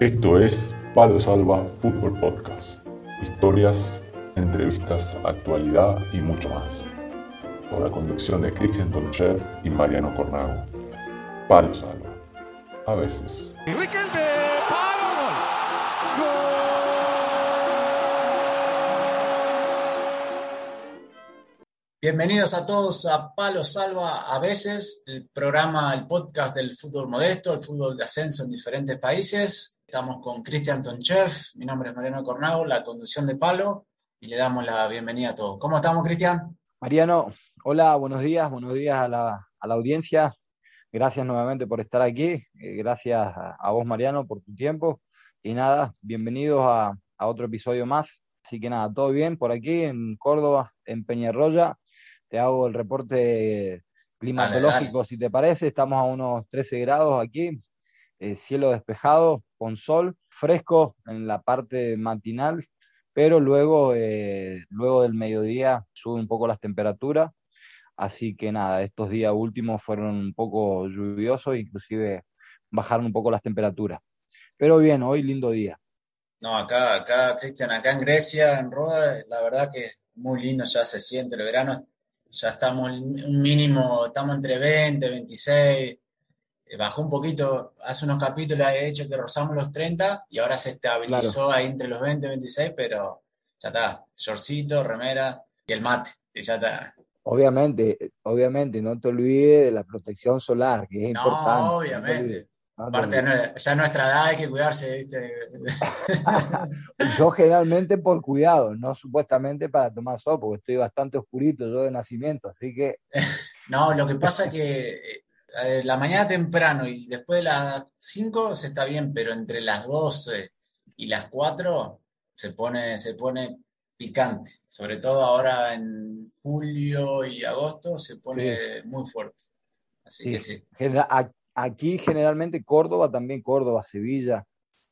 Esto es Palo Salva Fútbol Podcast. Historias, entrevistas, actualidad y mucho más. Con la conducción de Cristian Tonchev y Mariano Cornago. Palo Salva. A veces. Bienvenidos a todos a Palo Salva a veces, el programa, el podcast del fútbol modesto, el fútbol de ascenso en diferentes países. Estamos con Cristian Tonchev, mi nombre es Mariano Cornago, la conducción de Palo, y le damos la bienvenida a todos. ¿Cómo estamos, Cristian? Mariano, hola, buenos días, buenos días a la, audiencia. Gracias nuevamente por estar aquí. Eh, gracias a, vos, Mariano, por tu tiempo. Y nada, bienvenidos a, a otro episodio más. Así que nada, todo bien por aquí en Córdoba, en Peñarroya te hago el reporte climatológico, si te parece. Estamos a unos 13 grados aquí, eh, cielo despejado, con sol, fresco en la parte matinal, pero luego, eh, luego del mediodía sube un poco las temperaturas. Así que nada, estos días últimos fueron un poco lluviosos, inclusive bajaron un poco las temperaturas. Pero bien, hoy lindo día. No, acá, acá, Cristian, acá en Grecia, en Roda, la verdad que muy lindo, ya se siente el verano, ya estamos un mínimo, estamos entre 20, 26, eh, bajó un poquito, hace unos capítulos he hecho que rozamos los 30 y ahora se estabilizó ahí entre los 20 y 26, pero ya está, shortcito, remera y el mate, y ya está. Obviamente, obviamente, no te olvides de la protección solar, que es importante. No, obviamente. Aparte, ya nuestra edad hay que cuidarse, ¿viste? yo generalmente por cuidado, no supuestamente para tomar sol, porque estoy bastante oscurito yo de nacimiento, así que... no, lo que pasa es que eh, la mañana temprano y después de las 5 se está bien, pero entre las 12 y las 4 se pone, se pone picante, sobre todo ahora en julio y agosto se pone muy fuerte. Así que sí. Aquí generalmente Córdoba, también Córdoba, Sevilla,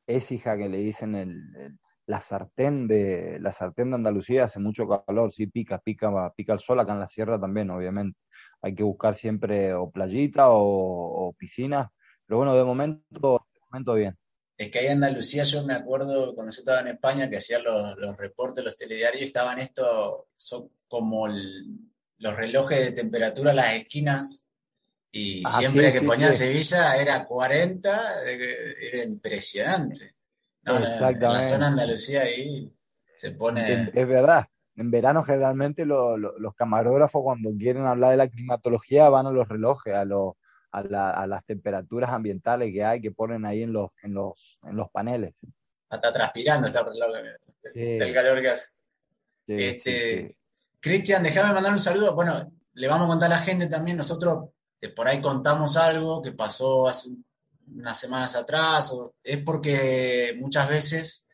hija que le dicen la sartén de la sartén de Andalucía hace mucho calor, sí pica, pica, pica el sol acá en la sierra también, obviamente. Hay que buscar siempre o playita o, piscina, pero bueno, de momento, de momento bien. Es que ahí en Andalucía yo me acuerdo cuando yo estaba en España que hacían los, los reportes, los telediarios, estaban estos, son como los relojes de temperatura las esquinas y ah, siempre que ponía Sevilla era 40, era impresionante. Exactamente. En la zona de Andalucía ahí se pone... Es, verdad. En verano generalmente los camarógrafos cuando quieren hablar de la climatología van a los relojes, a, a, las temperaturas ambientales que hay, que ponen ahí en los, en los, en los paneles. Está transpirando está el reloj del calor que hace. este, Cristian, déjame mandar un saludo. Bueno, le vamos a contar a la gente también, nosotros por ahí contamos algo que pasó hace unas semanas atrás, es porque muchas veces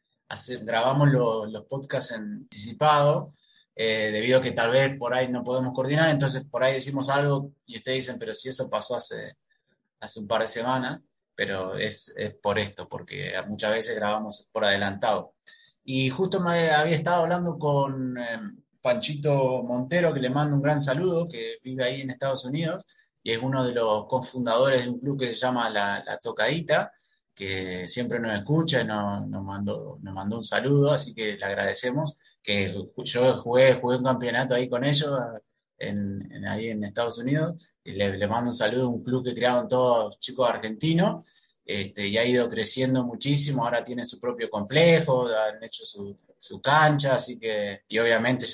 grabamos los podcasts en anticipado, eh, debido a que tal vez por ahí no podemos coordinar, entonces por ahí decimos algo y ustedes dicen, pero si eso pasó hace, hace un par de semanas, pero es, por esto, porque muchas veces grabamos por adelantado. Y justo me había estado hablando con eh, Panchito Montero, que le mando un gran saludo, que vive ahí en Estados Unidos, y es uno de los cofundadores de un club que se llama La, Tocadita, que siempre nos escucha y nos, mandó, nos mandó un saludo, así que le agradecemos. Que yo jugué, jugué un campeonato ahí con ellos, en, ahí en Estados Unidos, y le, mando un saludo a un club que crearon todos chicos argentinos, este, y ha ido creciendo muchísimo, ahora tiene su propio complejo, han hecho su, su cancha, así que, y obviamente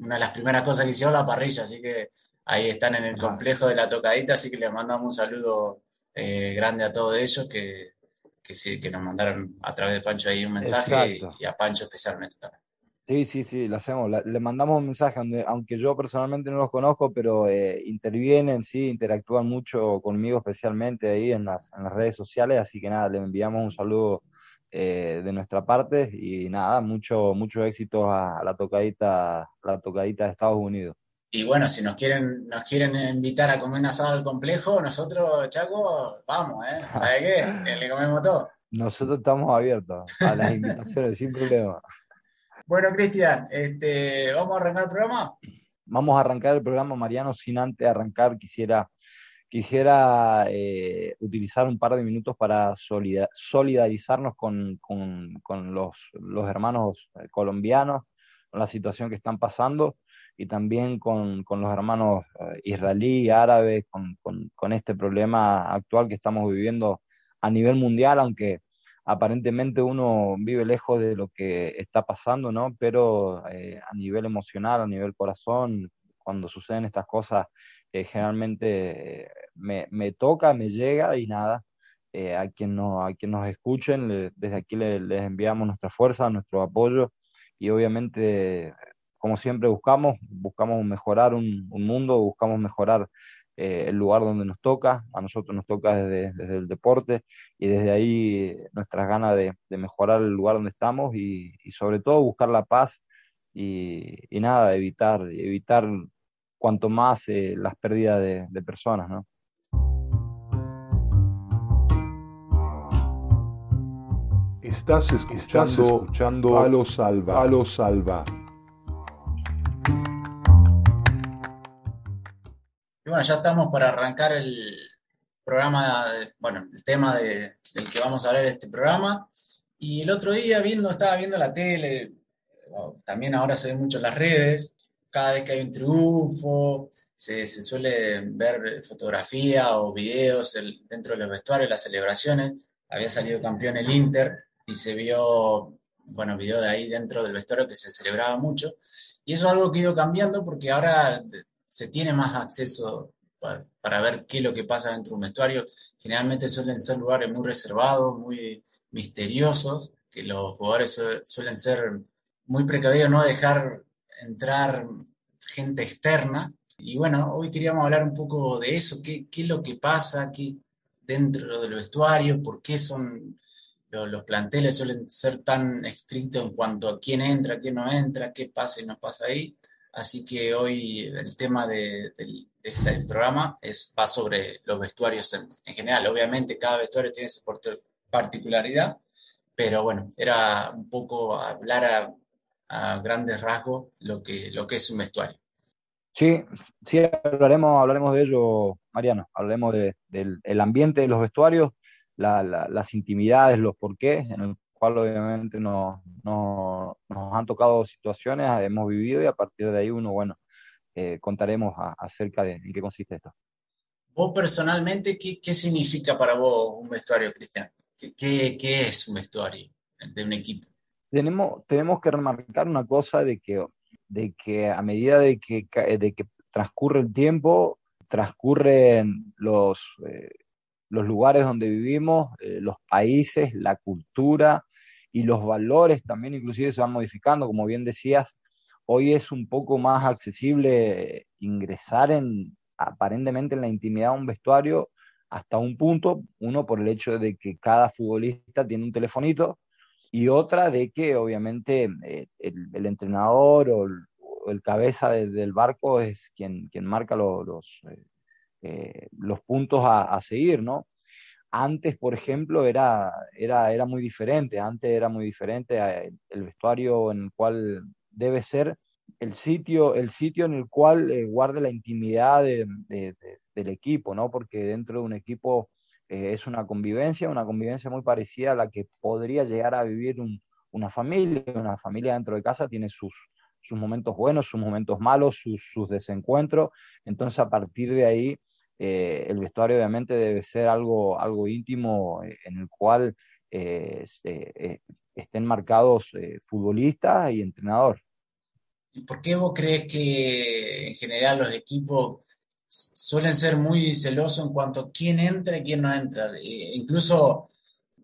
una de las primeras cosas que hicieron la parrilla, así que ahí están en el complejo de la tocadita, así que les mandamos un saludo eh, grande a todos ellos que, que, sí, que nos mandaron a través de Pancho ahí un mensaje y, a Pancho especialmente también. Sí, sí, sí, lo hacemos. Le mandamos un mensaje, aunque yo personalmente no los conozco, pero eh, intervienen, sí, interactúan mucho conmigo, especialmente ahí en las, en las redes sociales. Así que nada, le enviamos un saludo eh, de nuestra parte y nada, mucho, mucho éxito a, a la tocadita, a la tocadita de Estados Unidos. Y bueno, si nos quieren, nos quieren invitar a comer un asado al complejo, nosotros, Chaco, vamos, ¿eh? ¿Sabe qué? Le comemos todo. Nosotros estamos abiertos a las invitaciones, sin problema. Bueno, Cristian, este, ¿vamos a arrancar el programa? Vamos a arrancar el programa, Mariano. Sin antes arrancar, quisiera, quisiera eh, utilizar un par de minutos para solidarizarnos con, los, hermanos eh, colombianos, con la situación que están pasando y también con, los hermanos eh, israelí, árabes, con, este problema actual que estamos viviendo a nivel mundial, aunque aparentemente uno vive lejos de lo que está pasando, ¿no? Pero a nivel emocional, a nivel corazón, cuando suceden estas cosas, generalmente me, me, toca, me llega y nada. Eh, a, quien no, a quien nos escuchen, desde aquí les, enviamos nuestra fuerza, nuestro apoyo y obviamente, como siempre buscamos, buscamos mejorar un, mundo, buscamos mejorar eh, el lugar donde nos toca, a nosotros nos toca desde, desde el deporte y desde ahí nuestras ganas de, de, mejorar el lugar donde estamos y, y sobre todo buscar la paz y, y, nada, evitar, evitar cuanto más eh, las pérdidas de, de personas, ¿no? Estás escuchando, escuchando lo Salva. lo Salva. Bueno, ya estamos para arrancar el programa, bueno, el tema del que vamos a hablar este programa. Y el otro día viendo, estaba viendo la tele, también ahora se ve mucho en las redes, cada vez que hay un triunfo, se, suele ver fotografía o videos dentro de los vestuarios, las celebraciones. Había salido campeón el Inter y se vio, bueno, video de ahí dentro del vestuario que se celebraba mucho. Y eso es algo que ha ido cambiando porque ahora se tiene más acceso para, ver qué es lo que pasa dentro de un vestuario. Generalmente suelen ser lugares muy reservados, muy misteriosos, que los jugadores suelen ser muy precavidos, no dejar entrar gente externa. Y bueno, hoy queríamos hablar un poco de eso, qué, qué es lo que pasa aquí dentro del vestuario, por qué son los, planteles suelen ser tan estrictos en cuanto a quién entra, quién no entra, qué pasa y no pasa ahí. Así que hoy el tema de, este programa es, va sobre los vestuarios en, general. Obviamente cada vestuario tiene su particularidad, pero bueno, era un poco hablar a, grandes rasgos lo que, lo que es un vestuario. Sí, sí, hablaremos, hablaremos de ello, Mariano. Hablaremos del ambiente de los vestuarios, las intimidades, los porqués, en el cual obviamente nos, nos han tocado situaciones, hemos vivido y a partir de ahí uno, bueno, eh, contaremos acerca de en qué consiste esto. Vos personalmente, ¿qué, qué significa para vos un vestuario, Cristian? ¿Qué, ¿Qué, es un vestuario de un equipo? Tenemos, tenemos que remarcar una cosa de que, de que a medida de que, de que transcurre el tiempo, transcurren los, eh, los lugares donde vivimos, eh, los países, la cultura y los valores también inclusive se van modificando. Como bien decías, hoy es un poco más accesible ingresar en aparentemente en la intimidad de un vestuario hasta un punto, uno por el hecho de que cada futbolista tiene un telefonito y otra de que obviamente eh, el, entrenador o el, cabeza del barco es quien, quien marca los, eh, eh, los puntos a, seguir, ¿no? Antes, por ejemplo, era, era, era muy diferente, antes era muy diferente eh, el vestuario en el cual debe ser el sitio, el sitio en el cual eh, guarde la intimidad del equipo, ¿no? Porque dentro de un equipo es una convivencia, una convivencia muy parecida a la que podría llegar a vivir una familia. Una familia dentro de casa tiene sus, sus momentos buenos, sus momentos malos, sus desencuentros. Entonces, a partir de ahí, eh, el vestuario obviamente debe ser algo, algo íntimo eh, en el cual eh, estén marcados futbolistas y entrenador. ¿Y por qué vos crees que en general los equipos suelen ser muy celosos en cuanto a quién entra y quién no entra? incluso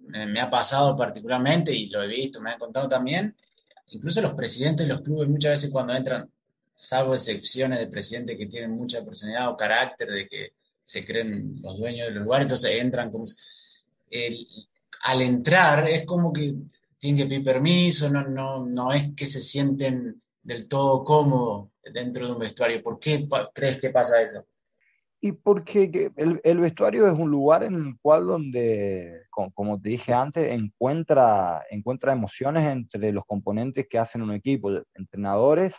me ha pasado particularmente, y lo he visto, me han contado también, incluso los presidentes de los clubes muchas veces cuando entran, salvo excepciones de presidentes que tienen mucha personalidad o carácter, de que se creen los dueños del lugar, entonces entran como... al entrar es como que tienen que pedir permiso, no, no, no es que se sienten del todo cómodos dentro de un vestuario. ¿Por qué crees que pasa eso? Y porque el, vestuario es un lugar en el cual donde, como, te dije antes, encuentra, encuentra emociones entre los componentes que hacen un equipo, entrenadores,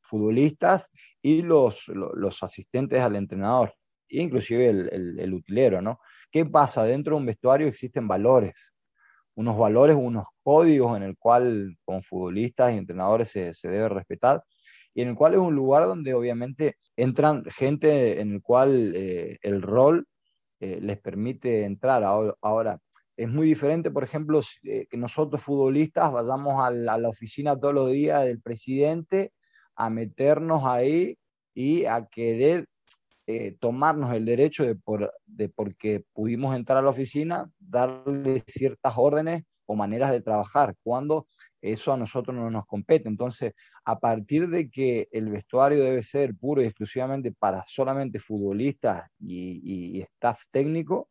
futbolistas y los, los asistentes al entrenador. Inclusive el, el, utilero, ¿no? ¿Qué pasa? Dentro de un vestuario existen valores, unos valores, unos códigos en el cual como futbolistas y entrenadores se, debe respetar y en el cual es un lugar donde obviamente entran gente en el cual eh, el rol eh, les permite entrar. Ahora, es muy diferente, por ejemplo, eh, que nosotros futbolistas vayamos a la, oficina todos los días del presidente a meternos ahí y a querer tomarnos el derecho de, por, de porque pudimos entrar a la oficina, darle ciertas órdenes o maneras de trabajar, cuando eso a nosotros no nos compete. Entonces, a partir de que el vestuario debe ser puro y exclusivamente para solamente futbolistas y, staff técnico,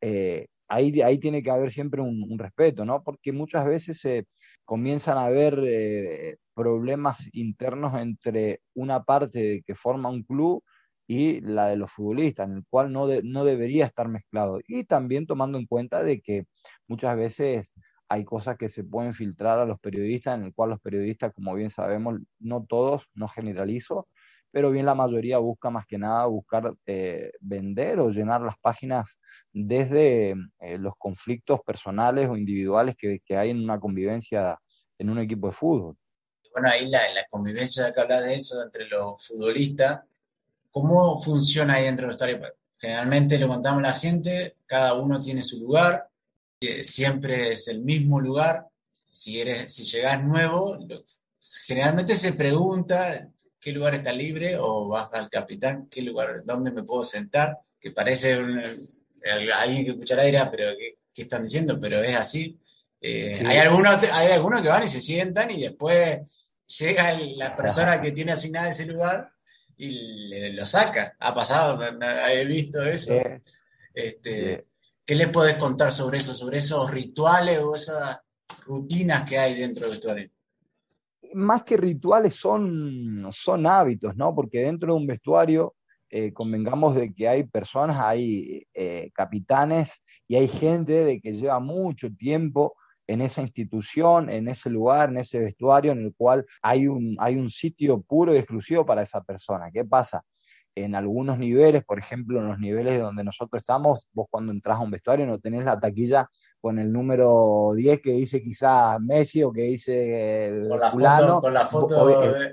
eh, ahí, ahí tiene que haber siempre un, respeto, ¿no? Porque muchas veces se comienzan a haber eh, problemas internos entre una parte que forma un club y la de los futbolistas, en el cual no, no debería estar mezclado. Y también tomando en cuenta de que muchas veces hay cosas que se pueden filtrar a los periodistas, en el cual los periodistas, como bien sabemos, no todos, no generalizo, pero bien la mayoría busca más que nada buscar eh, vender o llenar las páginas desde eh, los conflictos personales o individuales que, hay en una convivencia en un equipo de fútbol. Bueno, ahí la, la convivencia que habla de eso entre los futbolistas, ¿cómo funciona ahí dentro de los estadio? Generalmente lo contamos a la gente, cada uno tiene su lugar, siempre es el mismo lugar. Si, eres, si llegas nuevo, generalmente se pregunta qué lugar está libre o vas al capitán, qué lugar, dónde me puedo sentar, que parece alguien que escuchará dirá, pero ¿qué, están diciendo? Pero es así. Eh, hay, algunos, hay algunos que van y se sientan y después llega la persona que tiene asignada ese lugar y lo saca. Ha pasado, he visto eso. Este, ¿Qué le puedes contar sobre eso, sobre esos rituales o esas rutinas que hay dentro del vestuario? Más que rituales son, son hábitos, ¿no? Porque dentro de un vestuario eh, convengamos de que hay personas, hay eh, capitanes y hay gente de que lleva mucho tiempo en esa institución, en ese lugar, en ese vestuario en el cual hay un, hay un sitio puro y exclusivo para esa persona. ¿Qué pasa? en algunos niveles, por ejemplo, en los niveles donde nosotros estamos, vos cuando entras a un vestuario no tenés la taquilla con el número 10 que dice quizá Messi o que dice con la foto, con la foto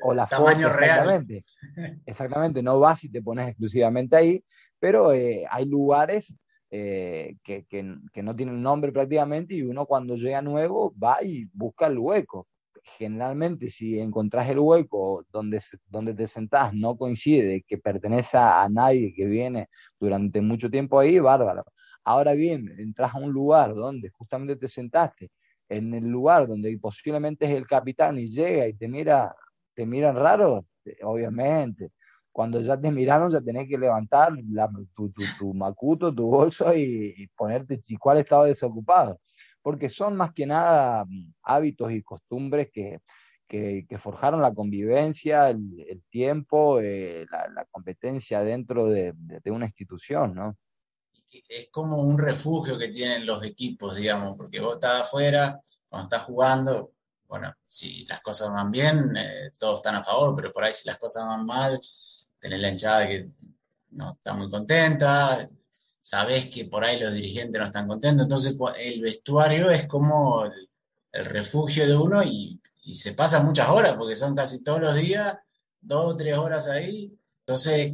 o, la tamaño foto, exactamente, real. Exactamente, no vas y te pones exclusivamente ahí, pero eh, hay lugares eh, que, que, que, no tienen nombre prácticamente y uno cuando llega nuevo va y busca el hueco generalmente si encontrás el hueco donde, donde te sentás no coincide que pertenece a nadie que viene durante mucho tiempo ahí, bárbaro. Ahora bien, entras a un lugar donde justamente te sentaste, en el lugar donde posiblemente es el capitán y llega y te mira, te miran raro, obviamente. Cuando ya te miraron, ya tenés que levantar tu, tu, tu, macuto, tu bolso y, y ponerte, cuál estaba desocupado porque son más que nada mm, hábitos y costumbres que, que, forjaron la convivencia, el, tiempo, eh, la, competencia dentro de, una institución, ¿no? Es como un refugio que tienen los equipos, digamos, porque vos estás afuera, cuando estás jugando, bueno, si las cosas van bien, eh, todos están a favor, pero por ahí si las cosas van mal, tenés la hinchada que no está muy contenta, sabes que por ahí los dirigentes no están contentos, entonces el vestuario es como el, refugio de uno y, se pasan muchas horas, porque son casi todos los días, dos o tres horas ahí, entonces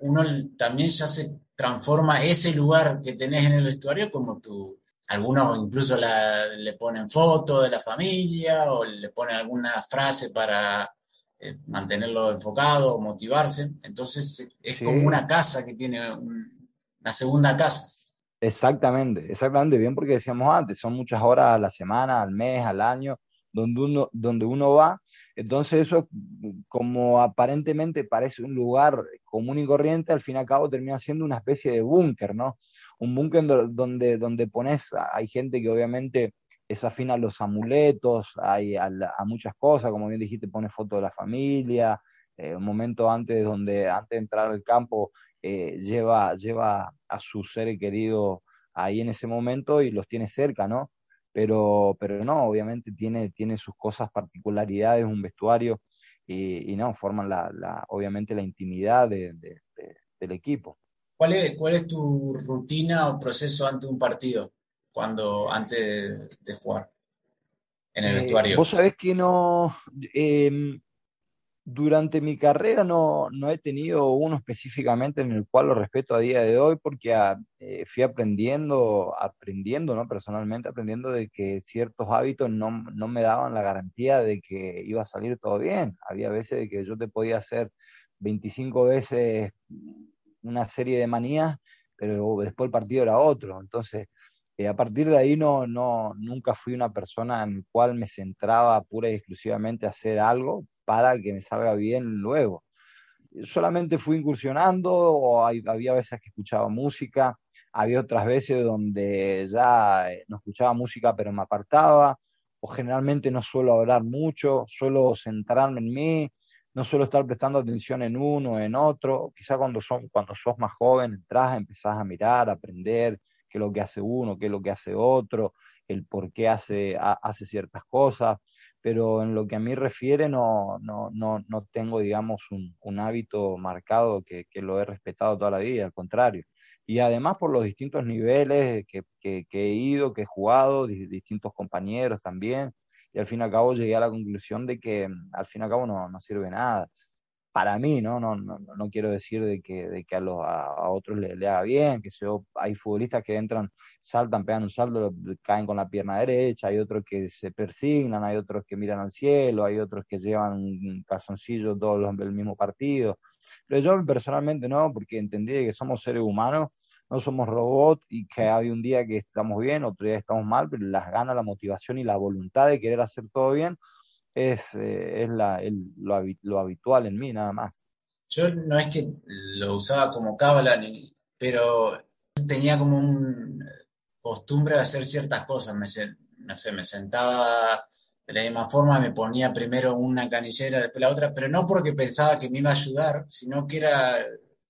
uno también ya se transforma ese lugar que tenés en el vestuario como tu, algunos incluso le ponen fotos de la familia o le ponen alguna frase para eh, mantenerlo enfocado motivarse. Entonces es como una casa que tiene un, la segunda casa. Exactamente, exactamente, bien porque decíamos antes, son muchas horas a la semana, al mes, al año, donde uno, donde uno va. Entonces eso, como aparentemente parece un lugar común y corriente, al fin y al cabo termina siendo una especie de búnker, ¿no? Un búnker donde, donde pones, hay gente que obviamente es afín a los amuletos, hay a, muchas cosas, como bien dijiste, pone foto de la familia, eh, un momento antes donde antes de entrar al campo eh, lleva, lleva a su ser querido ahí en ese momento y los tiene cerca, ¿no? Pero, pero no, obviamente tiene, tiene sus cosas, particularidades, un vestuario y, no, forman la, la, obviamente la intimidad del equipo. ¿Cuál es, ¿Cuál es tu rutina o proceso ante un partido, cuando antes de, jugar en el eh, vestuario? Vos sabés que no, em, durante mi carrera no, no, he tenido uno específicamente en el cual lo respeto a día de hoy porque ah, eh, fui aprendiendo, aprendiendo, ¿no? Personalmente aprendiendo de que ciertos hábitos no, no, me daban la garantía de que iba a salir todo bien. Había veces de que yo te podía hacer 25 veces una serie de manías, pero después el partido era otro. Entonces, eh, a partir de ahí no, no, nunca fui una persona en la cual me centraba pura y exclusivamente a hacer algo para que me salga bien luego. Solamente fui incursionando, o había veces que escuchaba música, había otras veces donde ya eh, no escuchaba música pero me apartaba, o generalmente no suelo hablar mucho, suelo centrarme en mí, no suelo estar prestando atención en uno, o en otro. Quizá cuando, son, cuando sos más joven entras, empezás a mirar, a aprender qué lo que hace uno, qué es lo que hace otro, el por qué hace, hace ciertas cosas pero en lo que a mí refiere no, no, no, no tengo, digamos, un, un hábito marcado que, que, lo he respetado toda la vida, al contrario. Y además por los distintos niveles que, que, he ido, que he jugado, distintos compañeros también, y al fin y al cabo llegué a la conclusión de que mm, al fin y al cabo no, no sirve nada para mí, ¿no? No, no, no quiero decir de que, de que a, los, a, otros le, le, haga bien, que yo, hay futbolistas que entran, saltan, pegan un salto, caen con la pierna derecha, hay otros que se persignan, hay otros que miran al cielo, hay otros que llevan calzoncillos todos los del mismo partido. Pero yo personalmente no, porque entendí que somos seres humanos, no somos robots y que hay un día que estamos bien, otro día estamos mal, pero las ganas, la motivación y la voluntad de querer hacer todo bien es, eh, es la, lo, lo, habitual en mí, nada más. Yo no es que lo usaba como cábala, pero tenía como una costumbre de hacer ciertas cosas. Me, no sé, me sentaba de la misma forma, me ponía primero una canillera, después la otra, pero no porque pensaba que me iba a ayudar, sino que era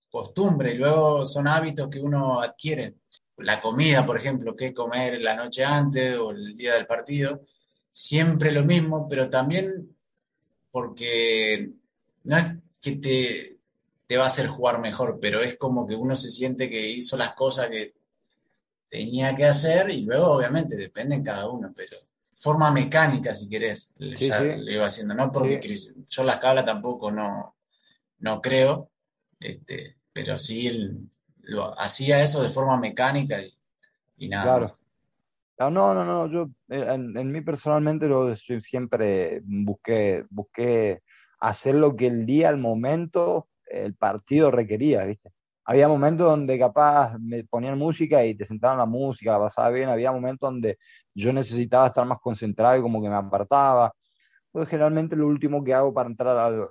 costumbre y luego son hábitos que uno adquiere. La comida, por ejemplo, qué comer la noche antes o el día del partido siempre lo mismo, pero también porque no es que te, te va a hacer jugar mejor, pero es como que uno se siente que hizo las cosas que tenía que hacer y luego obviamente depende en cada uno, pero forma mecánica si querés, ya lo iba haciendo, no porque yo las cablas tampoco no, no creo, este, pero sí lo, hacía eso de forma mecánica y, nada más. Ah, no, no, no, yo eh, en, mí personalmente lo, siempre busqué, busqué hacer lo que el día, el momento, el partido requería, ¿viste? Había momentos donde capaz me ponían música y te sentaban la música, la pasaba bien, había momentos donde yo necesitaba estar más concentrado y como que me apartaba. Pues generalmente lo último que hago para entrar al,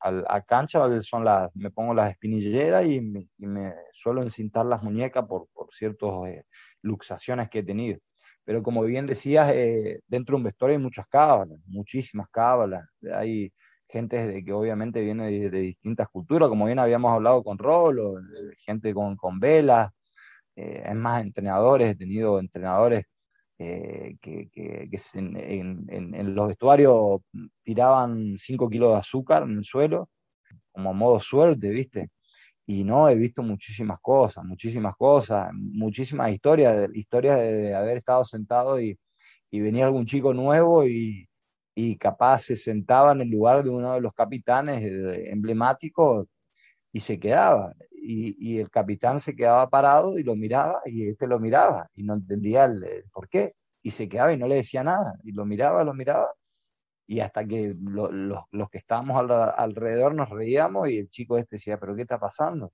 al, a cancha son las, me pongo las espinilleras y me, y me suelo encintar las muñecas por, por ciertas eh, luxaciones que he tenido. Pero como bien decías, eh, dentro de un vestuario hay muchas cábalas, muchísimas cábalas. Hay gente que obviamente viene de, distintas culturas, como bien habíamos hablado con Rolo, gente con, con velas, eh, es más entrenadores, he tenido entrenadores eh, que, en, los vestuarios tiraban 5 kilos de azúcar en el suelo, como modo suerte, ¿viste? Y no, he visto muchísimas cosas, muchísimas cosas, muchísimas historias, historias de, haber estado sentado y, y, venía algún chico nuevo y, y, capaz se sentaba en el lugar de uno de los capitanes emblemáticos y se quedaba. Y, y, el capitán se quedaba parado y lo miraba y este lo miraba y no entendía el por qué. Y se quedaba y no le decía nada. Y lo miraba, lo miraba y hasta que los que estábamos alrededor nos reíamos y el chico este decía, pero ¿qué está pasando?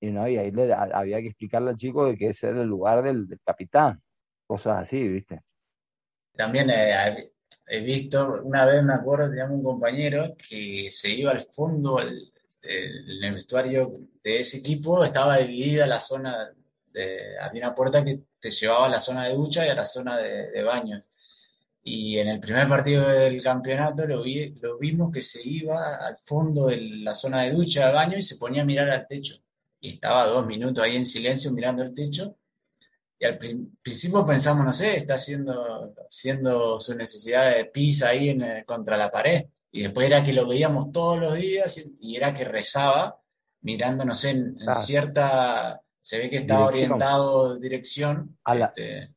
Y, no, y ahí le, había que explicarle al chico de que ese era el lugar del, capitán, cosas así, ¿viste? También eh, he visto, una vez me acuerdo, teníamos un compañero que se iba al fondo, el, el vestuario de ese equipo estaba dividida la zona, de, había una puerta que te llevaba a la zona de ducha y a la zona de, de baños y en el primer partido del campeonato lo, vi, lo vimos que se iba al fondo de la zona de ducha, de baño, y se ponía a mirar al techo. Y estaba dos minutos ahí en silencio mirando el techo. Y al principio pensamos, no sé, está haciendo, haciendo su necesidad de pisa ahí en, contra la pared. Y después era que lo veíamos todos los días y, era que rezaba mirando, no sé, en, cierta, se ve que estaba orientado dirección. A la, este,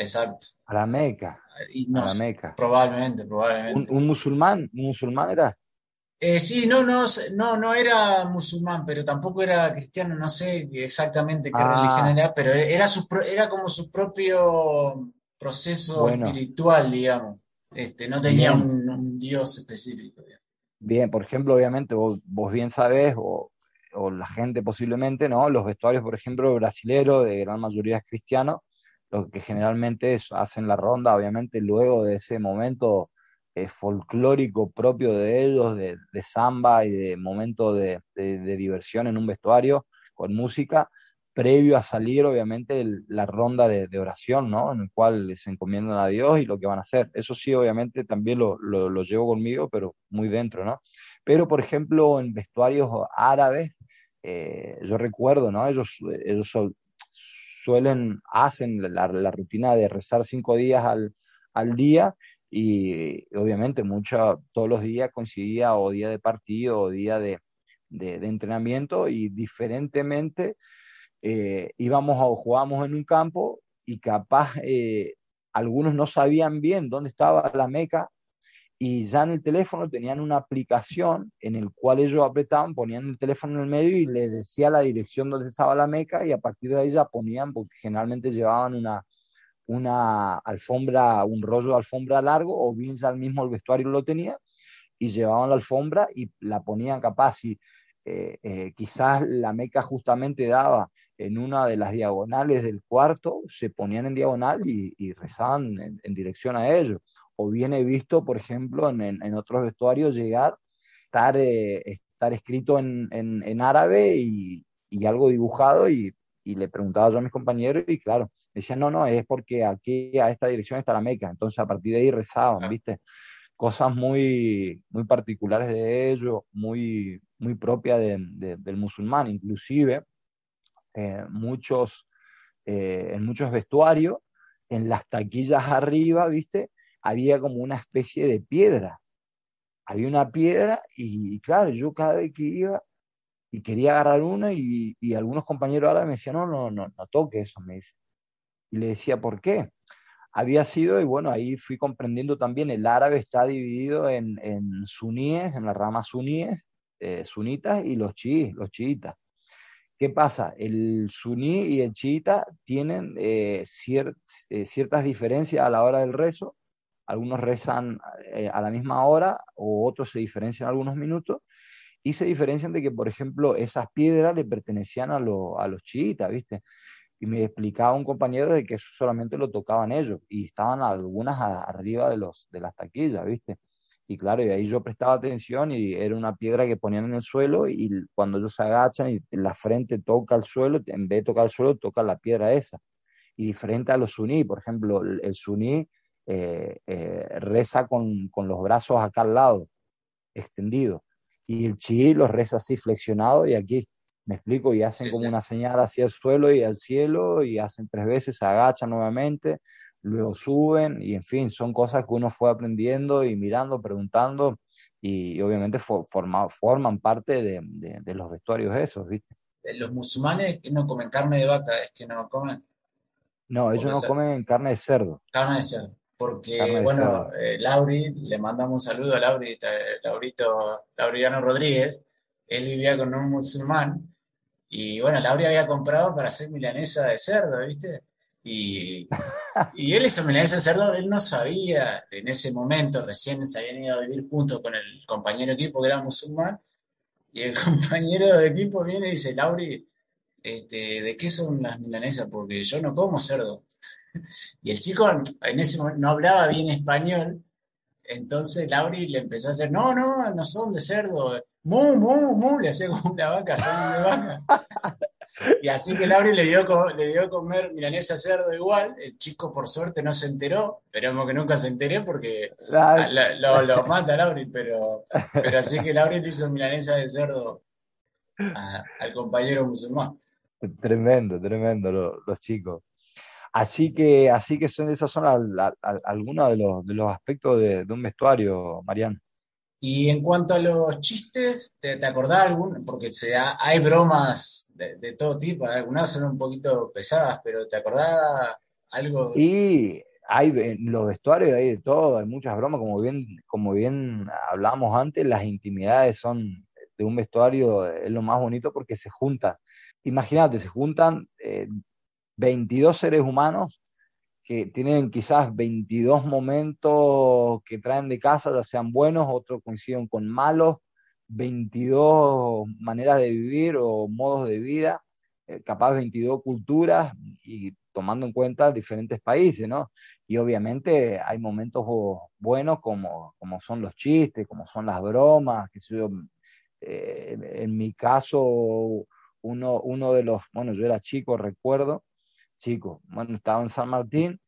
exacto. A la Meca. a la Meca. Probablemente, probablemente. ¿Un, musulmán? ¿Un musulmán era? Eh, sí, no, no, no, no era musulmán, pero tampoco era cristiano, no sé exactamente qué ah. religión era, pero era, su, era como su propio proceso espiritual, digamos. Este, no tenía un, dios específico. Bien, por ejemplo, obviamente vos, bien sabés, o, la gente posiblemente, ¿no? Los vestuarios, por ejemplo, brasileros, de gran mayoría es cristiano, los que generalmente hacen la ronda, obviamente, luego de ese momento eh, folclórico propio de ellos, de, samba y de momento de, diversión en un vestuario con música, previo a salir, obviamente, la ronda de, oración, ¿no? En el cual se encomiendan a Dios y lo que van a hacer. Eso sí, obviamente, también lo, lo, llevo conmigo, pero muy dentro, ¿no? Pero, por ejemplo, en vestuarios árabes, eh, yo recuerdo, ¿no? Ellos, ellos suelen, hacen la, rutina de rezar cinco días al, al día y obviamente mucho, todos los días coincidía o día de partido o día de, de, de entrenamiento y diferentemente eh, íbamos o jugábamos en un campo y capaz eh, algunos no sabían bien dónde estaba la meca y ya en el teléfono tenían una aplicación en el cual ellos apretaban, ponían el teléfono en el medio y les decía la dirección donde estaba la meca y a partir de ahí ya ponían, porque generalmente llevaban una, una alfombra, un rollo de alfombra largo o bien ya el mismo el vestuario lo tenía y llevaban la alfombra y la ponían capaz y eh, quizás la meca justamente daba en una de las diagonales del cuarto, se ponían en diagonal y, rezaban en, dirección a ellos. O viene visto, por ejemplo, en, otros vestuarios llegar, estar, eh, estar escrito en, árabe y, algo dibujado y, le preguntaba yo a mis compañeros y claro, decían, no, no, es porque aquí a esta dirección está la Meca. Entonces a partir de ahí rezaban, ¿viste? Cosas muy, muy particulares de ellos, muy, muy propias del musulmán, inclusive eh, muchos, eh, en muchos vestuarios, en las taquillas arriba, ¿viste? Había como una especie de piedra. Había una piedra y, claro, yo cada vez que iba y quería agarrar una y, algunos compañeros ahora me decían, no, no, no, no toque eso, me dice. Y le decía, ¿por qué? Había sido, y bueno, ahí fui comprendiendo también, el árabe está dividido en, en suníes, en las ramas suníes, eh, sunitas y los chiíes, los chiitas. ¿Qué pasa? El suní y el chiita tienen eh, eh, ciertas diferencias a la hora del rezo. Algunos rezan eh, a la misma hora o otros se diferencian algunos minutos. Y se diferencian de que, por ejemplo, esas piedras le pertenecían a, a los chiitas, ¿viste? Y me explicaba un compañero de que eso solamente lo tocaban ellos y estaban algunas arriba de, los, de las taquillas, ¿viste? Y claro, y ahí yo prestaba atención y era una piedra que ponían en el suelo y cuando ellos se agachan y la frente toca el suelo, en vez de tocar el suelo, toca la piedra esa. Y diferente a los suní, por ejemplo, el suní eh, eh, reza con, con, los brazos acá al lado, extendido. Y el chií los reza así flexionado y aquí, me explico, y hacen como una señal hacia el suelo y al cielo y hacen tres veces, se agachan nuevamente luego suben y en fin, son cosas que uno fue aprendiendo y mirando, preguntando y, obviamente forman parte de, de, los vestuarios esos, ¿viste? Eh, los musulmanes no comen carne de vaca, es que no comen. No, ellos no comen carne de cerdo. Carne de cerdo. Porque, bueno, eh, Lauri, le mandamos un saludo a Lauri, Laurito, Lauriano Rodríguez, él vivía con un musulmán, y bueno, Lauri había comprado para hacer milanesa de cerdo, ¿viste? Y, y él hizo milanesa de cerdo, él no sabía en ese momento, recién se habían ido a vivir junto con el compañero de equipo que era musulmán, y el compañero de equipo viene y dice, Lauri, este, ¿de qué son las milanesas? Porque yo no como cerdo. Y el chico en ese momento no hablaba bien español, entonces Lauri le empezó a hacer, no, no, no son de cerdo, mu, mu, mu, le hacía como una vaca, son de vaca. Y así que Lauri le dio, le dio a comer milanesa cerdo igual. El chico, por suerte, no se enteró. Esperemos que nunca se entere porque lo, mata Lauri. Pero, pero así que Lauri le hizo milanesa de cerdo al compañero musulmán. Tremendo, tremendo los chicos. Así que, así que son, esas son algunos de los, de los aspectos de, un vestuario, Mariano. Y en cuanto a los chistes, ¿te, te acordás algún? Porque se, hay bromas de, todo tipo, algunas son un poquito pesadas, pero ¿te acordás algo? Y hay en los vestuarios hay de todo, hay muchas bromas, como bien, como bien hablamos antes, las intimidades son de un vestuario, es lo más bonito porque se juntan. Imagínate, se juntan 22 eh, seres humanos que tienen quizás 22 momentos que traen de casa, ya sean buenos, otros coinciden con malos, 22 maneras de vivir o modos de vida, eh, capaz 22 culturas y tomando en cuenta diferentes países, ¿no? Y obviamente hay momentos buenos como, como son los chistes, como son las bromas, que yo, eh, en mi caso, uno, uno de los, bueno, yo era chico, recuerdo, chico, bueno, estaba en San Martín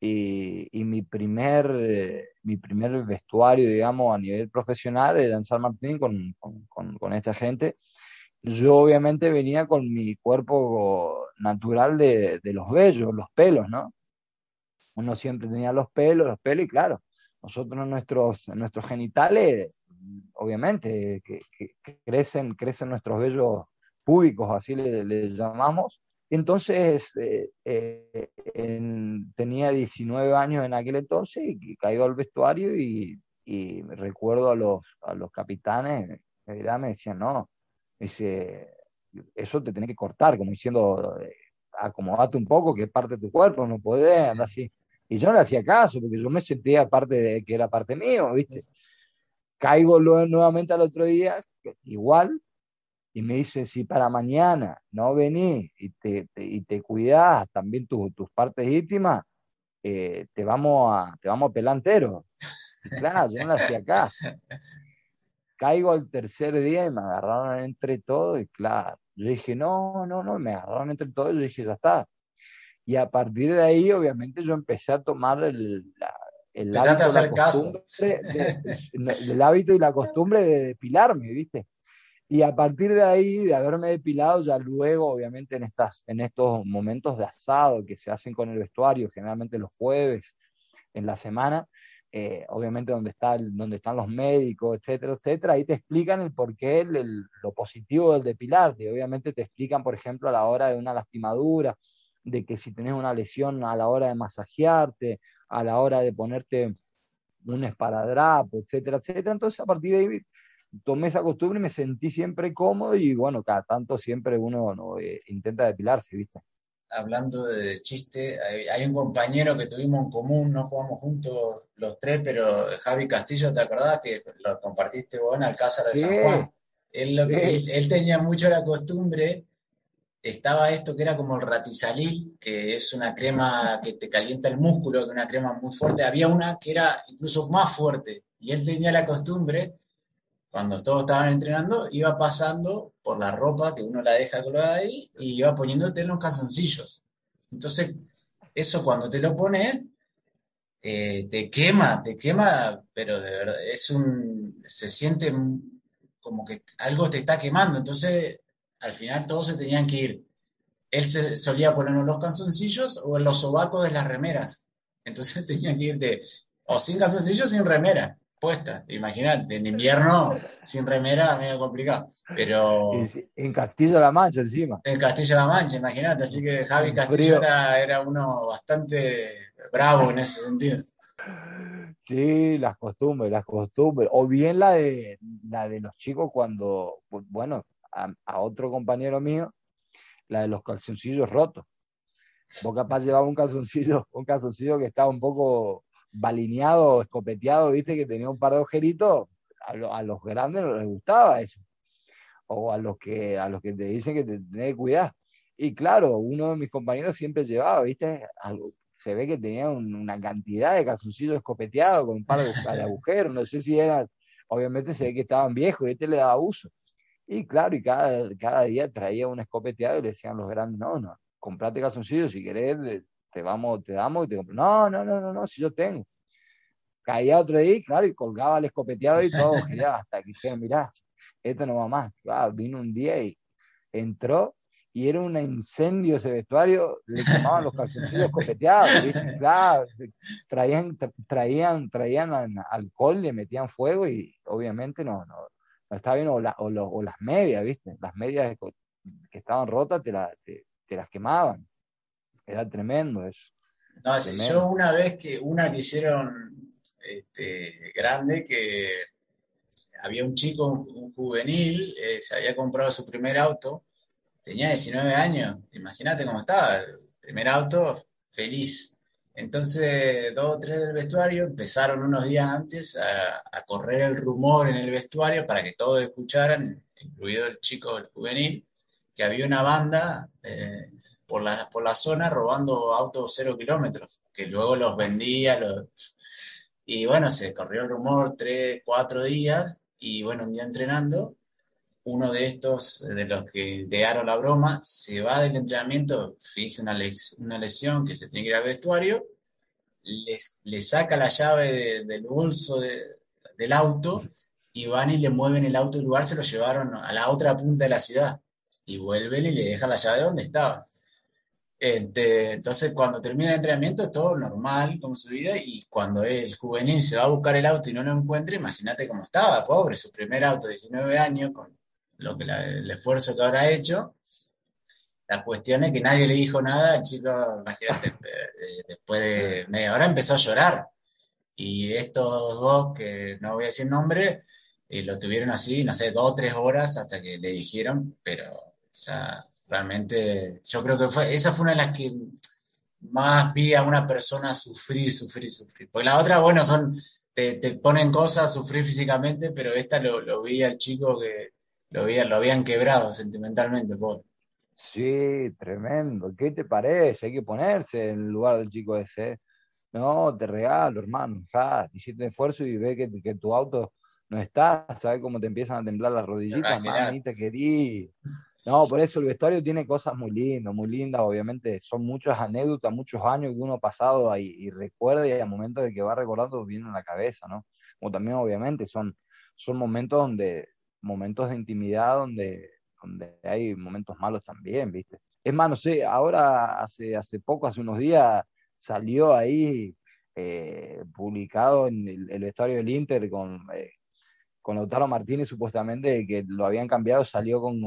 y, mi, primer, eh, mi primer vestuario, digamos, a nivel profesional era en San Martín con, con, esta gente. Yo obviamente venía con mi cuerpo natural de, los vellos, los pelos, ¿no? Uno siempre tenía los pelos, los pelos, y claro, nosotros nuestros, nuestros genitales, obviamente, que, crecen, crecen nuestros vellos públicos, así le, le llamamos, entonces, eh, eh, tenía 19 años en aquel entonces y caigo al vestuario y, recuerdo a los, a los capitanes, me decían, no, dice, eso te tenés que cortar, como diciendo, eh, acomodate un poco, que es parte de tu cuerpo, no podés andar así. Y yo no le hacía caso, porque yo me sentía parte de que era parte mío, ¿viste? Caigo nuevamente al otro día, igual, y me dice, si para mañana no venís y te, y te cuidás también tus partes íntimas, eh, te, vamos a, te vamos a pelar entero. claro, yo no le hacía caso. Caigo al tercer día y me agarraron entre todos y claro, yo dije, no, no, no, me agarraron entre todos y yo dije, ya está. Y a partir de ahí, obviamente, yo empecé a tomar el, el hábito, hacer caso. el hábito y la costumbre de depilarme, ¿viste? Y a partir de ahí, de haberme depilado, ya luego, obviamente, en, estas, en estos momentos de asado que se hacen con el vestuario, generalmente los jueves en la semana, eh, obviamente donde, está donde están los médicos, etcétera, etcétera, ahí te explican el porqué, el, lo positivo del depilarte. Obviamente te explican, por ejemplo, a la hora de una lastimadura, de que si tenés una lesión a la hora de masajearte, a la hora de ponerte un esparadrapo, etcétera, etcétera. Entonces, a partir de ahí tomé esa costumbre y me sentí siempre cómodo y bueno, cada tanto siempre uno ¿no? Eh, intenta depilarse, ¿viste? Hablando de chiste, hay, un compañero que tuvimos en común, no jugamos juntos los tres, pero Javi Castillo, ¿te acordás que lo compartiste vos en Alcázar de San Juan? Él, lo él, tenía mucho la costumbre, estaba esto que era como el ratizalí, que es una crema que te calienta el músculo, que es una crema muy fuerte. Había una que era incluso más fuerte, y él tenía la costumbre cuando todos estaban entrenando, iba pasando por la ropa que uno la deja colgada ahí y iba poniéndote los calzoncillos. Entonces, eso cuando te lo pones, eh, te quema, te quema, pero de verdad, es un, se siente como que algo te está quemando. Entonces, al final todos se tenían que ir. Él se solía poner en los calzoncillos o los sobacos de las remeras. Entonces tenían que ir de, o sin calzoncillos, sin remera puesta. Imagínate, en invierno sin remera, medio complicado. Pero. En Castilla-La Mancha, encima. En Castilla-La Mancha, imagínate. Así que Javi Castillo era, uno bastante bravo en ese sentido. Sí, las costumbres, las costumbres. O bien la de, la de los chicos cuando, bueno, a, a otro compañero mío, la de los calzoncillos rotos. Vos capaz llevaba un calzoncillo, un calzoncillo que estaba un poco balineado, escopeteado, viste, que tenía un par de ojeritos, a, los grandes no les gustaba eso. O a los que, a los que te dicen que te tenés que cuidar. Y claro, uno de mis compañeros siempre llevaba, viste, se ve que tenía una cantidad de calzoncillos escopeteados con un par de, agujeros, no sé si eran, obviamente se ve que estaban viejos y este le daba uso. Y claro, y cada, cada día traía un escopeteado y le decían los grandes, no, no, comprate calzoncillos si querés, te vamos, te damos y te. No, no, no, no, no, si yo tengo. Caía otro día, claro, y colgaba el escopeteado y todo, hasta que dije, mirá, esto no va más. vino un día y entró y era un incendio ese vestuario, le quemaban los calzoncillos copeteados, Claro, traían, traían, traían alcohol, le metían fuego y obviamente no, no, no estaba bien, o, o, las medias, ¿viste? Las medias que estaban rotas te, te, las quemaban. Era tremendo eso. No, yo una vez que, una que hicieron este, grande, que había un chico, un, juvenil, eh, se había comprado su primer auto, tenía 19 años, imagínate cómo estaba, el primer auto, feliz. Entonces, dos o tres del vestuario empezaron unos días antes a, correr el rumor en el vestuario para que todos escucharan, incluido el chico, el juvenil, que había una banda eh, por, la, por la zona robando autos cero kilómetros, que luego los vendía. Y bueno, se corrió el rumor tres, cuatro días, y bueno, un día entrenando, uno de estos, de los que idearon la broma, se va del entrenamiento, finge una, una lesión que se tiene que ir al vestuario, le saca la llave del bolso del auto y van y le mueven el auto del lugar, se lo llevaron a la otra punta de la ciudad y vuelven y le dejan la llave donde estaba. Este, entonces, cuando termina el entrenamiento, es todo normal como su vida, y cuando el juvenil se va a buscar el auto y no lo encuentra, imagínate cómo estaba, pobre, su primer auto, 19 años, con lo que el esfuerzo que habrá hecho. La cuestión es que nadie le dijo nada, el chico, imagínate, eh, después de media hora empezó a llorar. Y estos dos, que no voy a decir nombre, eh, lo tuvieron así, no sé, dos o tres horas hasta que le dijeron, pero ya realmente yo creo que fue, esa fue una de las que más vi a una persona sufrir, sufrir, sufrir. Porque la otra, bueno, son, te, te ponen cosas, sufrir físicamente, pero esta lo, lo vi al chico que lo, lo habían quebrado sentimentalmente, pobre. Sí, tremendo. ¿Qué te parece? Hay que ponerse en el lugar del chico ese. No, te regalo, hermano. Ja, hiciste esfuerzo y ve que, que tu auto no está, ¿sabes cómo te empiezan a temblar las rodillitas? Mamita querí. No, por eso el vestuario tiene cosas muy lindas, muy lindas, obviamente son muchas anécdotas, muchos años que uno ha pasado ahí y recuerda y al momento de que va recordando viene en la cabeza, ¿no? Como también obviamente son, son momentos donde, momentos de intimidad donde, donde hay momentos malos también, ¿viste? Es más, no sé, ahora hace, hace poco, hace unos días, salió ahí eh, publicado en el, vestuario del Inter con, eh, con Lautaro Martínez supuestamente que lo habían cambiado, salió con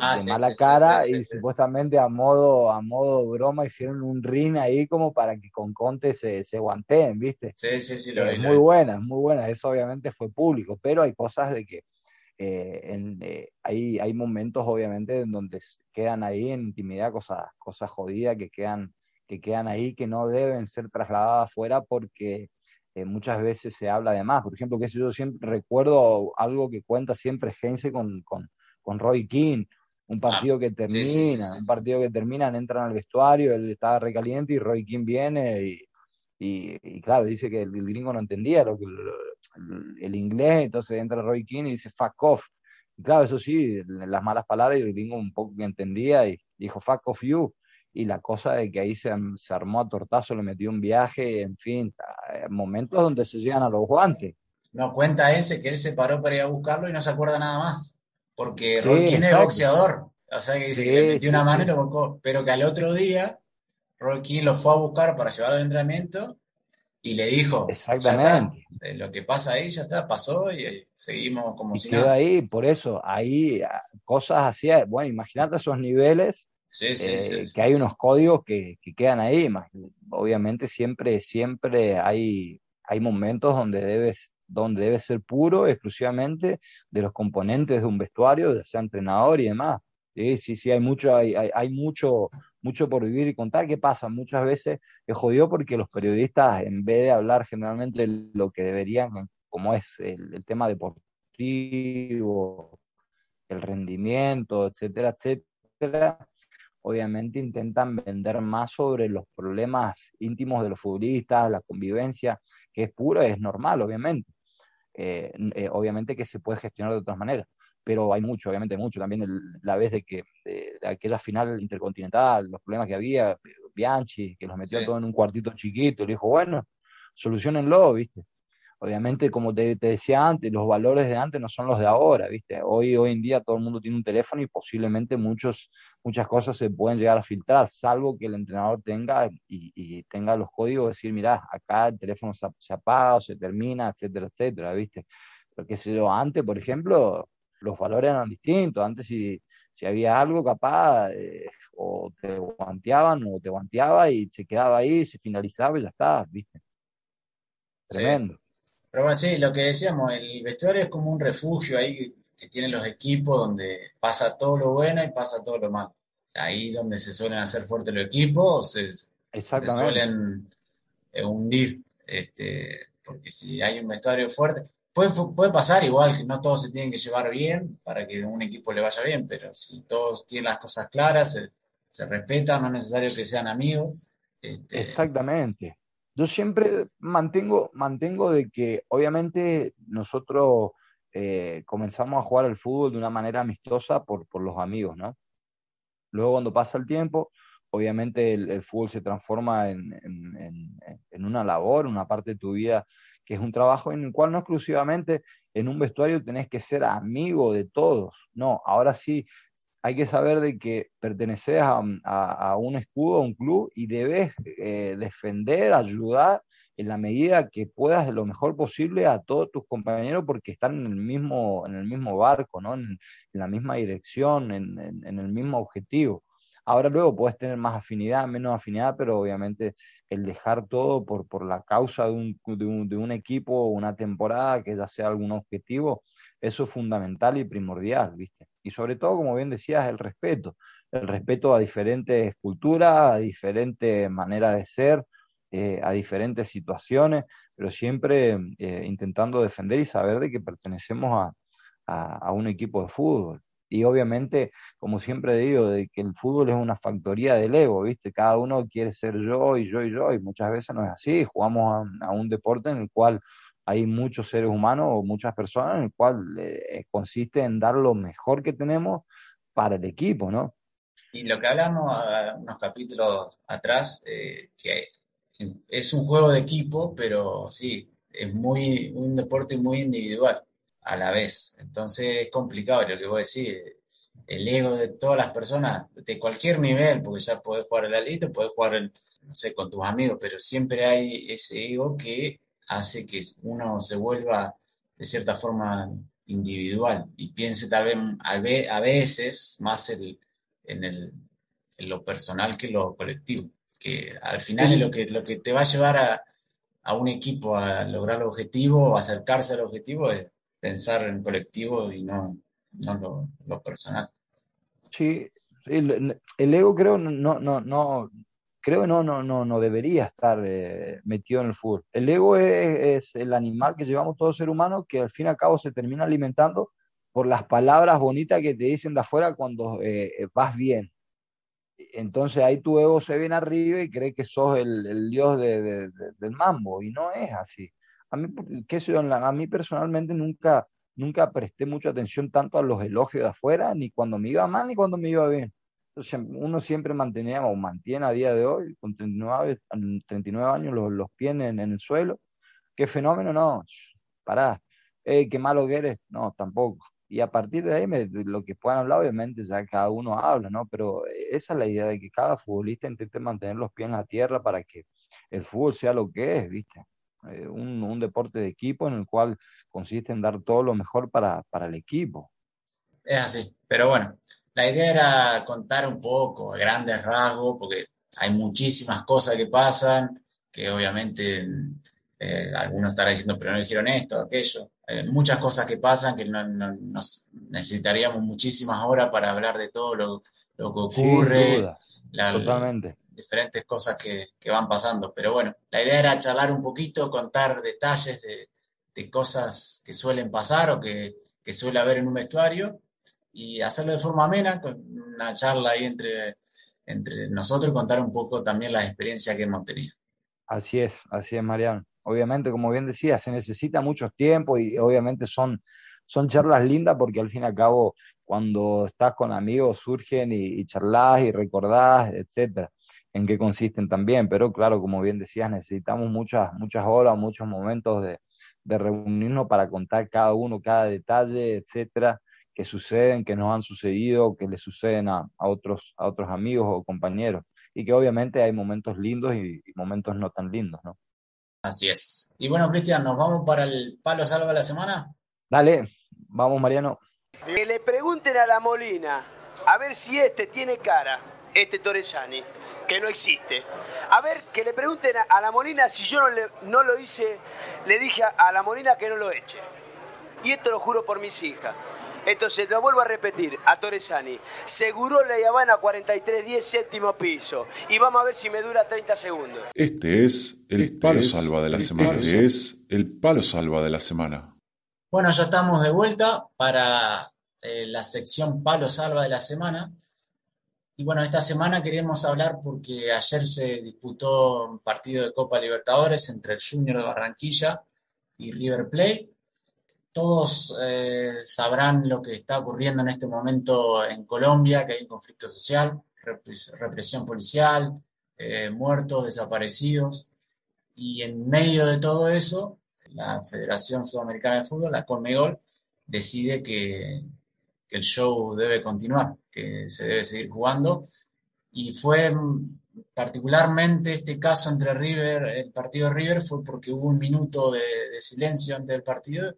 ah, de mala cara y supuestamente a modo, a modo broma hicieron un ring ahí como para que con Conte se, se guanteen, ¿viste? Sí, sí, sí, lo Muy buena, muy buena, eso obviamente fue público, pero hay cosas de que eh, en, eh, hay, hay momentos obviamente en donde quedan ahí en intimidad cosas, cosas jodidas que quedan, que quedan ahí que no deben ser trasladadas afuera porque eh, muchas veces se habla de más. Por ejemplo, que yo siempre recuerdo algo que cuenta siempre Heinze con, con con Roy King, un ah, partido que termina, un partido que terminan, entran al vestuario, él estaba recaliente y Roy King viene y, y, claro, dice que el, gringo no entendía lo que, el, inglés, entonces entra Roy King y dice fuck off. Y claro, eso sí, las malas palabras y el gringo un poco que entendía y dijo fuck off you. Y la cosa de que ahí se, se armó a tortazo, le metió un viaje, en fin, momentos donde se llegan a los guantes. No cuenta ese que él se paró para ir a buscarlo y no se acuerda nada más porque King es boxeador. O sea, que dice que le metió una mano y lo buscó, pero que al otro día King lo fue a buscar para llevarlo al entrenamiento y le dijo, exactamente, lo que pasa ahí ya está, pasó y seguimos como si nada. ahí, por eso, ahí ah, cosas así, bueno, imagínate esos niveles, eh, que hay unos códigos que, que, quedan ahí, obviamente siempre, siempre hay, hay momentos donde debes donde debe ser puro exclusivamente de los componentes de un vestuario, de sea entrenador y demás. Sí, sí, sí, hay mucho, hay, hay, mucho, mucho por vivir y contar. ¿Qué pasa? Muchas veces es jodido porque los periodistas, en vez de hablar generalmente lo que deberían, como es el, tema deportivo, el rendimiento, etcétera, etcétera, obviamente intentan vender más sobre los problemas íntimos de los futbolistas, la convivencia, que es pura, es normal, obviamente. Eh, eh, obviamente que se puede gestionar de otras maneras, pero hay mucho, obviamente mucho. También la vez de que de, aquella final intercontinental, los problemas que había, Bianchi, que los metió todo en un cuartito chiquito, le dijo, bueno, solucionenlo, ¿viste? Obviamente, como te, decía antes, los valores de antes no son los de ahora, ¿viste? Hoy, hoy en día todo el mundo tiene un teléfono y posiblemente muchos, muchas cosas se pueden llegar a filtrar, salvo que el entrenador tenga y, tenga los códigos de decir, mira, acá el teléfono se, apaga o se termina, etcétera, etcétera, ¿viste? Porque si yo antes, por ejemplo, los valores eran distintos. Antes si, si había algo capaz, eh, o te guanteaban o te guanteaba y se quedaba ahí, se finalizaba y ya está, ¿viste? Tremendo. Pero bueno, sí, lo que decíamos, el vestuario es como un refugio ahí que, tienen los equipos donde pasa todo lo bueno y pasa todo lo malo. Ahí donde se suelen hacer fuertes los equipos, se, se suelen eh, hundir. Este, porque si hay un vestuario fuerte, puede, puede pasar igual, que no todos se tienen que llevar bien para que un equipo le vaya bien, pero si todos tienen las cosas claras, se, se respetan, no es necesario que sean amigos. Este, Exactamente. Yo siempre mantengo, mantengo de que obviamente nosotros eh, comenzamos a jugar al fútbol de una manera amistosa por, por los amigos, ¿no? Luego cuando pasa el tiempo, obviamente el, fútbol se transforma en, en, en, una labor, una parte de tu vida que es un trabajo en el cual no exclusivamente en un vestuario tenés que ser amigo de todos, no, ahora sí hay que saber de que perteneces a, un escudo, a un club y debes eh, defender, ayudar en la medida que puedas lo mejor posible a todos tus compañeros porque están en el mismo, en el mismo barco, ¿no? en, la misma dirección, en, en, el mismo objetivo. Ahora luego puedes tener más afinidad, menos afinidad, pero obviamente el dejar todo por, por la causa de un, de, un, de un equipo, una temporada, que ya sea algún objetivo, eso es fundamental y primordial, ¿viste? Y sobre todo, como bien decías, el respeto. El respeto a diferentes culturas, a diferentes maneras de ser, eh, a diferentes situaciones, pero siempre eh, intentando defender y saber de que pertenecemos a, a un equipo de fútbol. Y obviamente, como siempre digo, de que el fútbol es una factoría del ego, ¿viste? Cada uno quiere ser yo y yo y yo, y muchas veces no es así. Jugamos a, un deporte en el cual hay muchos seres humanos o muchas personas en el cual eh, consiste en dar lo mejor que tenemos para el equipo, ¿no? Y lo que hablamos unos capítulos atrás, eh, que es un juego de equipo, pero sí, es muy un deporte muy individual a la vez. Entonces es complicado lo que vos decís, el ego de todas las personas, de cualquier nivel, porque ya podés jugar el alito, podés jugar, no sé, con tus amigos, pero siempre hay ese ego que hace que uno se vuelva de cierta forma individual y piense tal vez a veces más en, el, en lo personal que lo colectivo, que al final es lo que, lo que te va a llevar a, a un equipo a lograr el objetivo, acercarse al objetivo, es pensar en colectivo y no, no lo, personal. Sí, el, ego creo no, no, no, creo no, no, no, no debería estar eh, metido en el fútbol. El ego es, el animal que llevamos todos ser humanos que al fin y al cabo se termina alimentando por las palabras bonitas que te dicen de afuera cuando eh, vas bien. Entonces ahí tu ego se viene arriba y cree que sos el, dios del mambo y no es así a mí, qué sé a mí personalmente nunca, nunca presté mucha atención tanto a los elogios de afuera, ni cuando me iba mal, ni cuando me iba bien. Uno siempre mantenía o mantiene a día de hoy, con 39, 39 años, los, los pies en, el suelo. ¿Qué fenómeno? No, pará. Eh, ¿Qué malo que eres? No, tampoco. Y a partir de ahí, lo que puedan hablar, obviamente, ya cada uno habla, ¿no? Pero esa es la idea de que cada futbolista intente mantener los pies en la tierra para que el fútbol sea lo que es, ¿viste? Eh, un, deporte de equipo en el cual consiste en dar todo lo mejor para, el equipo. Es así, pero bueno, la idea era contar un poco a grandes rasgos, porque hay muchísimas cosas que pasan, que obviamente eh, algunos estarán diciendo, pero no dijeron esto, aquello. muchas cosas que pasan que no, nos necesitaríamos muchísimas horas para hablar de todo lo, que ocurre. Totalmente diferentes cosas que, van pasando. Pero bueno, la idea era charlar un poquito, contar detalles de, cosas que suelen pasar o que, suele haber en un vestuario y hacerlo de forma amena, con una charla ahí entre, entre nosotros contar un poco también las experiencias que hemos tenido. Así es, así es, Mariano. Obviamente, como bien decía, se necesita mucho tiempo y obviamente son, son charlas lindas porque al fin y al cabo, cuando estás con amigos surgen y, y charlas y recordás, etcétera en qué consisten también, pero claro, como bien decías, necesitamos muchas, muchas horas, muchos momentos de, de reunirnos para contar cada uno, cada detalle, etcétera, que suceden, que nos han sucedido, que le suceden a, otros, a otros amigos o compañeros. Y que obviamente hay momentos lindos y, momentos no tan lindos, ¿no? Así es. Y bueno, Cristian, ¿nos vamos para el palo salva de la semana? Dale, vamos, Mariano. Que le pregunten a la Molina, a ver si este tiene cara, este Torresani, que no existe. A ver, que le pregunten a, la Molina si yo no, le, no lo hice, le dije a la Molina que no lo eche. Y esto lo juro por mis hijas. Entonces, lo vuelvo a repetir, a Torresani. Seguro la Habana 4310, séptimo piso. Y vamos a ver si me dura 30 segundos. Este es el este palo salva de la semana. Este es el palo salva de la semana. Bueno, ya estamos de vuelta para eh, la sección palo salva de la semana. Y bueno, esta semana queremos hablar porque ayer se disputó un partido de Copa Libertadores entre el Junior de Barranquilla y River Plate todos eh, sabrán lo que está ocurriendo en este momento en Colombia, que hay un conflicto social, represión policial, eh, muertos, desaparecidos. Y en medio de todo eso, la Federación Sudamericana de Fútbol, la Conmebol, decide que, el show debe continuar, que se debe seguir jugando. Y fue particularmente este caso entre River, el partido de River, fue porque hubo un minuto de, de silencio antes del partido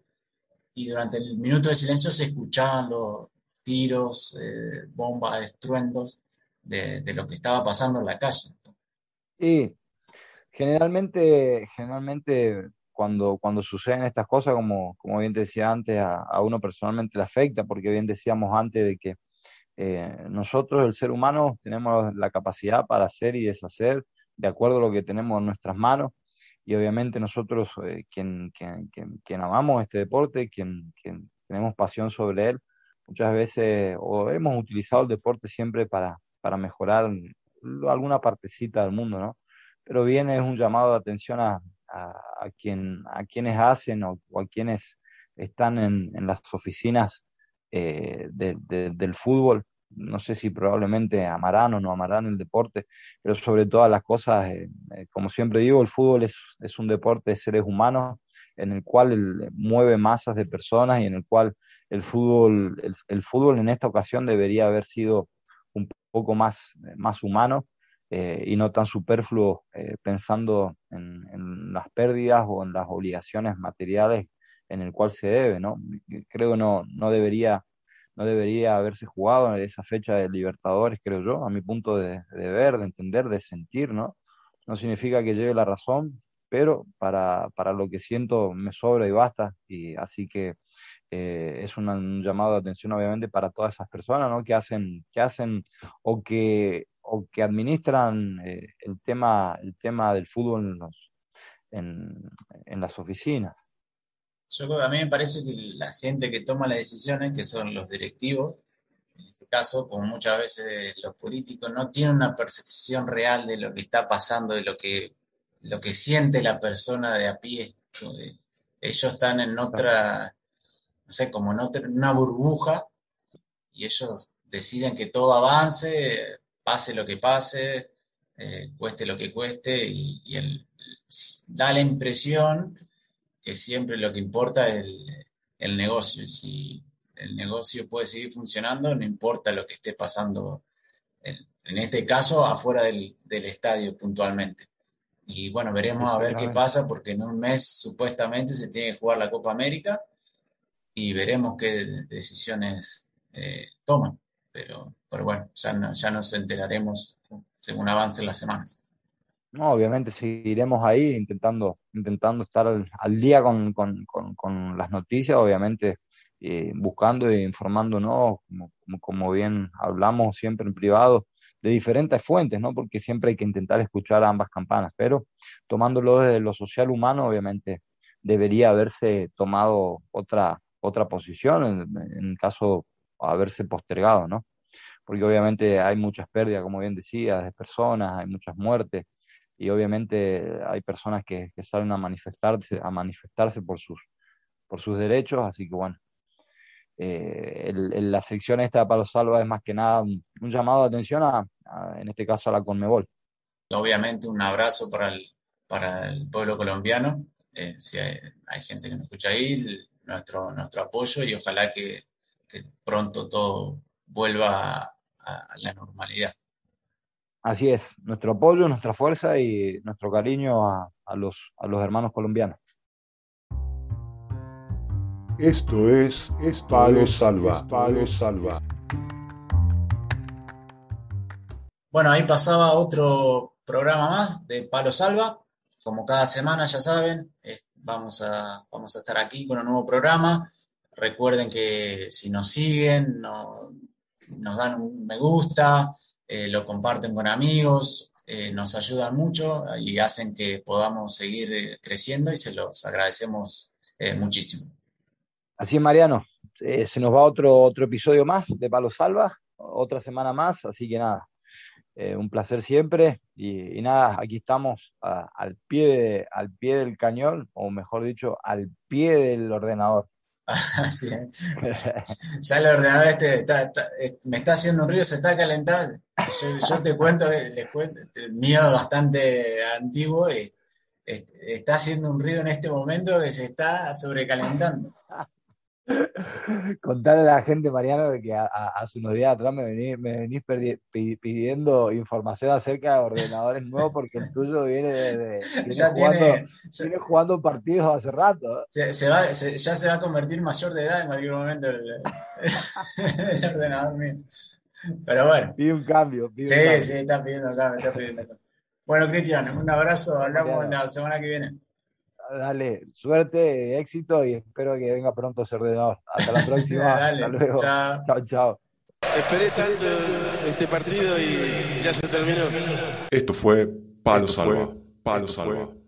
y durante el minuto de silencio se escuchaban los tiros, eh, bombas, estruendos de, lo que estaba pasando en la calle. Sí, generalmente, generalmente cuando, cuando suceden estas cosas, como, como bien decía antes, a, uno personalmente le afecta, porque bien decíamos antes de que eh, nosotros, el ser humano, tenemos la capacidad para hacer y deshacer de acuerdo a lo que tenemos en nuestras manos y obviamente nosotros, eh, quien, quien, quien, amamos este deporte, quien, quien, tenemos pasión sobre él, muchas veces o hemos utilizado el deporte siempre para, para mejorar alguna partecita del mundo, ¿no? Pero bien es un llamado de atención a, a, quien, a quienes hacen o, a quienes están en, en las oficinas eh, del fútbol no sé si probablemente amarán o no amarán el deporte, pero sobre todas las cosas, eh, eh, como siempre digo, el fútbol es, es, un deporte de seres humanos en el cual mueve masas de personas y en el cual el fútbol, el, fútbol en esta ocasión debería haber sido un poco más, más humano eh, y no tan superfluo pensando en, en, las pérdidas o en las obligaciones materiales en el cual se debe, ¿no? Creo que no, no debería no debería haberse jugado en esa fecha de Libertadores, creo yo, a mi punto de, ver, de entender, de sentir, ¿no? No significa que lleve la razón, pero para, para lo que siento me sobra y basta, y así que eh, es un, llamado de atención obviamente para todas esas personas, ¿no? Que hacen, que hacen o que, o que administran eh, el, tema, el tema del fútbol en, en las oficinas. Yo a mí me parece que la gente que toma las decisiones, que son los directivos, en este caso, como muchas veces los políticos, no tienen una percepción real de lo que está pasando, de lo que, lo que siente la persona de a pie. Ellos están en otra, no sé, como en otra, una burbuja, y ellos deciden que todo avance, pase lo que pase, eh, cueste lo que cueste, y da la impresión que siempre lo que importa es el, negocio. Si el negocio puede seguir funcionando, no importa lo que esté pasando, en, este caso, afuera del, estadio puntualmente. Y bueno, veremos a ver qué pasa, porque en un mes supuestamente se tiene que jugar la Copa América y veremos qué decisiones eh, toman. Pero, pero bueno, ya, ya nos enteraremos según avancen las semanas. No, obviamente seguiremos ahí intentando, intentando estar al, día con, con, con, las noticias, obviamente eh, buscando e informándonos, como, como, bien hablamos siempre en privado, de diferentes fuentes, ¿no? Porque siempre hay que intentar escuchar ambas campanas, pero tomándolo desde lo social humano, obviamente debería haberse tomado otra, otra posición en, en caso haberse postergado, ¿no? Porque obviamente hay muchas pérdidas, como bien decía, de personas, hay muchas muertes, y obviamente hay personas que, salen a manifestarse, a manifestarse por sus, por sus derechos, así que bueno, eh, la sección esta de Palo Salva es más que nada un, llamado de atención a, en este caso a la Conmebol. Obviamente un abrazo para el, para el pueblo colombiano eh, si hay, gente que nos escucha ahí, nuestro, nuestro apoyo y ojalá que, pronto todo vuelva a, la normalidad. Así es, nuestro apoyo, nuestra fuerza y nuestro cariño a, los, a los hermanos colombianos. Esto es, Palo Salva. Palo Salva. Bueno, ahí pasaba otro programa más de Palo Salva. Como cada semana, ya saben, vamos, a, vamos a estar aquí con un nuevo programa. Recuerden que si nos siguen, nos dan un me gusta, eh, lo comparten con amigos, eh, nos ayudan mucho y hacen que podamos seguir eh, creciendo y se los agradecemos muchísimo. Así es, Mariano. Se nos va otro, otro episodio más de Palo Salva, otra semana más, así que nada, un placer siempre y, nada, aquí estamos al, pie al pie del cañón, o mejor dicho, al pie del ordenador. Así ya el ordenador este me está haciendo un ruido, se está calentando. Yo, te cuento, les cuento, el mío bastante antiguo y está haciendo un ruido en este momento que se está sobrecalentando. Contarle a la gente, Mariano, que hace unos días atrás me venís, pidiendo información acerca de ordenadores nuevos porque el tuyo viene, de, viene, jugando, partidos hace rato. ya se va a convertir mayor de edad en cualquier momento el, ordenador mío. Pero bueno. Pide un cambio. sí, sí, está pidiendo un cambio, está pidiendo Bueno, Cristian, un abrazo. Hablamos la semana que viene dale, suerte, éxito y espero que venga pronto ese ordenador. Hasta la próxima. Hasta luego. Chao. chao, chao. Esperé tanto este partido y ya se terminó. Esto fue Palo Salva. Palo Salva.